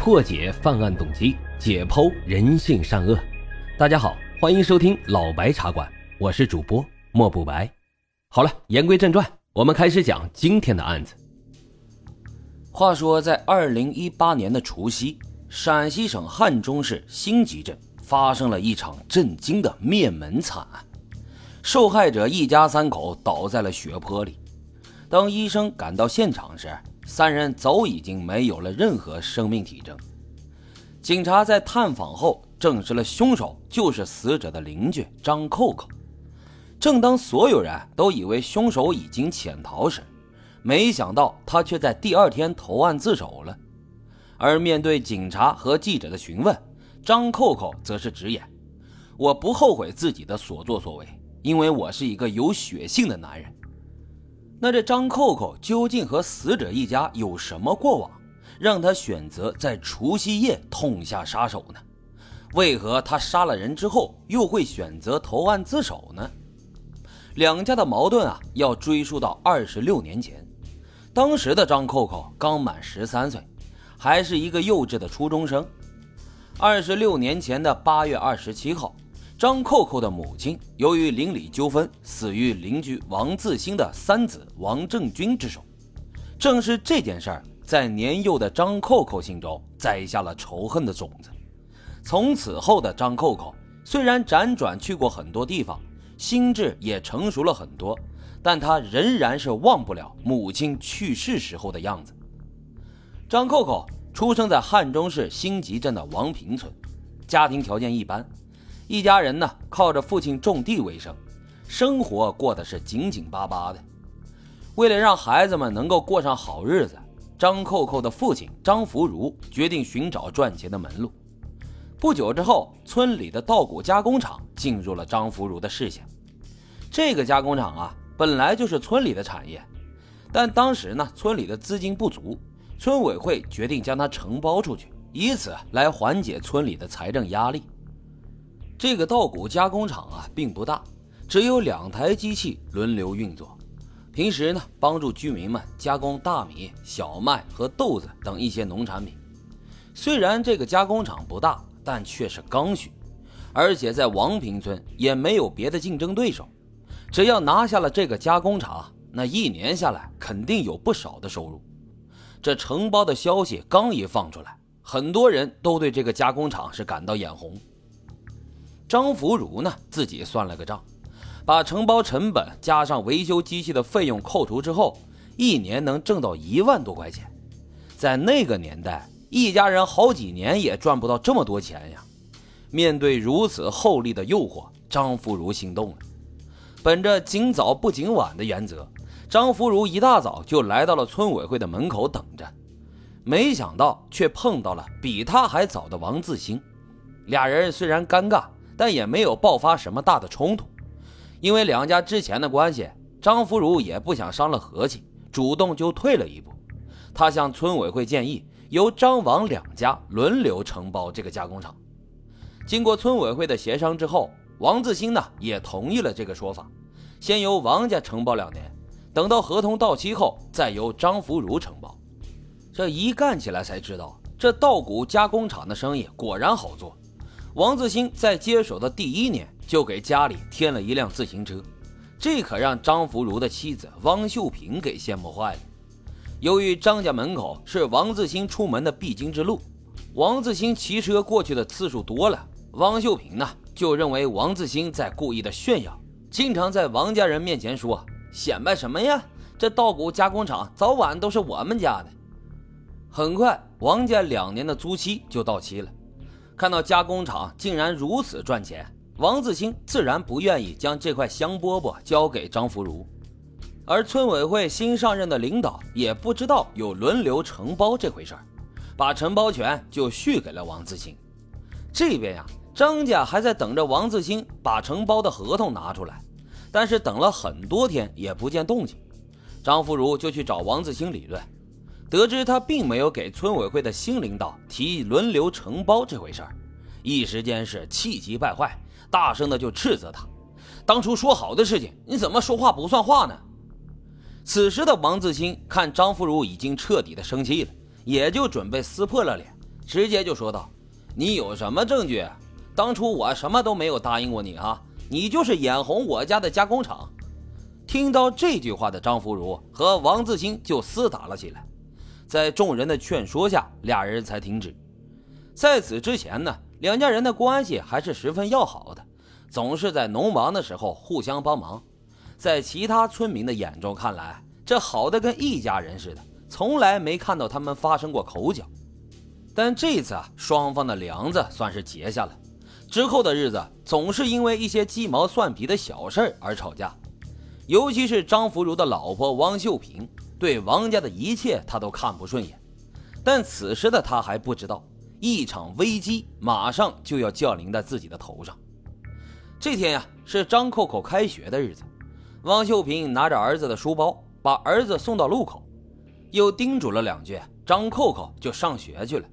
破解犯案动机，解剖人性善恶。大家好，欢迎收听老白茶馆，我是主播莫不白。好了，言归正传，我们开始讲今天的案子。话说，在二零一八年的除夕，陕西省汉中市新集镇发生了一场震惊的灭门惨案，受害者一家三口倒在了血泊里。当医生赶到现场时，三人早已经没有了任何生命体征。警察在探访后证实了凶手就是死者的邻居张扣扣。正当所有人都以为凶手已经潜逃时，没想到他却在第二天投案自首了。而面对警察和记者的询问，张扣扣则是直言：“我不后悔自己的所作所为，因为我是一个有血性的男人。”那这张扣扣究竟和死者一家有什么过往，让他选择在除夕夜痛下杀手呢？为何他杀了人之后又会选择投案自首呢？两家的矛盾啊，要追溯到二十六年前，当时的张扣扣刚满十三岁，还是一个幼稚的初中生。二十六年前的八月二十七号。张扣扣的母亲由于邻里纠纷死于邻居王自兴的三子王正军之手。正是这件事儿，在年幼的张扣扣心中栽下了仇恨的种子。从此后的张扣扣虽然辗转去过很多地方，心智也成熟了很多，但他仍然是忘不了母亲去世时候的样子。张扣扣出生在汉中市新集镇的王坪村，家庭条件一般。一家人呢，靠着父亲种地为生，生活过得是紧紧巴巴的。为了让孩子们能够过上好日子，张扣扣的父亲张福如决定寻找赚钱的门路。不久之后，村里的稻谷加工厂进入了张福如的视线。这个加工厂啊，本来就是村里的产业，但当时呢，村里的资金不足，村委会决定将它承包出去，以此来缓解村里的财政压力。这个稻谷加工厂啊，并不大，只有两台机器轮流运作。平时呢，帮助居民们加工大米、小麦和豆子等一些农产品。虽然这个加工厂不大，但却是刚需，而且在王坪村也没有别的竞争对手。只要拿下了这个加工厂，那一年下来肯定有不少的收入。这承包的消息刚一放出来，很多人都对这个加工厂是感到眼红。张福如呢，自己算了个账，把承包成本加上维修机器的费用扣除之后，一年能挣到一万多块钱。在那个年代，一家人好几年也赚不到这么多钱呀。面对如此厚利的诱惑，张福如心动了。本着尽早不紧晚的原则，张福如一大早就来到了村委会的门口等着。没想到却碰到了比他还早的王自兴，俩人虽然尴尬。但也没有爆发什么大的冲突，因为两家之前的关系，张福如也不想伤了和气，主动就退了一步。他向村委会建议，由张王两家轮流承包这个加工厂。经过村委会的协商之后，王自兴呢也同意了这个说法，先由王家承包两年，等到合同到期后，再由张福如承包。这一干起来才知道，这稻谷加工厂的生意果然好做。王自兴在接手的第一年就给家里添了一辆自行车，这可让张福如的妻子汪秀萍给羡慕坏了。由于张家门口是王自兴出门的必经之路，王自兴骑车过去的次数多了，汪秀萍呢就认为王自兴在故意的炫耀，经常在王家人面前说：“显摆什么呀？这稻谷加工厂早晚都是我们家的。”很快，王家两年的租期就到期了。看到加工厂竟然如此赚钱，王自兴自然不愿意将这块香饽饽交给张福如，而村委会新上任的领导也不知道有轮流承包这回事儿，把承包权就续给了王自兴。这边呀，张家还在等着王自兴把承包的合同拿出来，但是等了很多天也不见动静，张福如就去找王自兴理论。得知他并没有给村委会的新领导提轮流承包这回事儿，一时间是气急败坏，大声的就斥责他：“当初说好的事情，你怎么说话不算话呢？”此时的王自兴看张福如已经彻底的生气了，也就准备撕破了脸，直接就说道：“你有什么证据？当初我什么都没有答应过你啊！你就是眼红我家的加工厂。”听到这句话的张福如和王自兴就厮打了起来，在众人的劝说下，俩人才停止。在此之前呢，两家人的关系还是十分要好的，总是在农忙的时候互相帮忙。在其他村民的眼中看来，这好的跟一家人似的。从来没看到他们发生过口角，但这次啊，双方的梁子算是结下了。之后的日子总是因为一些鸡毛蒜皮的小事儿而吵架，尤其是张福如的老婆汪秀萍，对王家的一切他都看不顺眼。但此时的他还不知道，一场危机马上就要降临在自己的头上。这天呀，是张扣扣开学的日子，王秀萍拿着儿子的书包，把儿子送到路口。又叮嘱了两句，张扣扣就上学去了。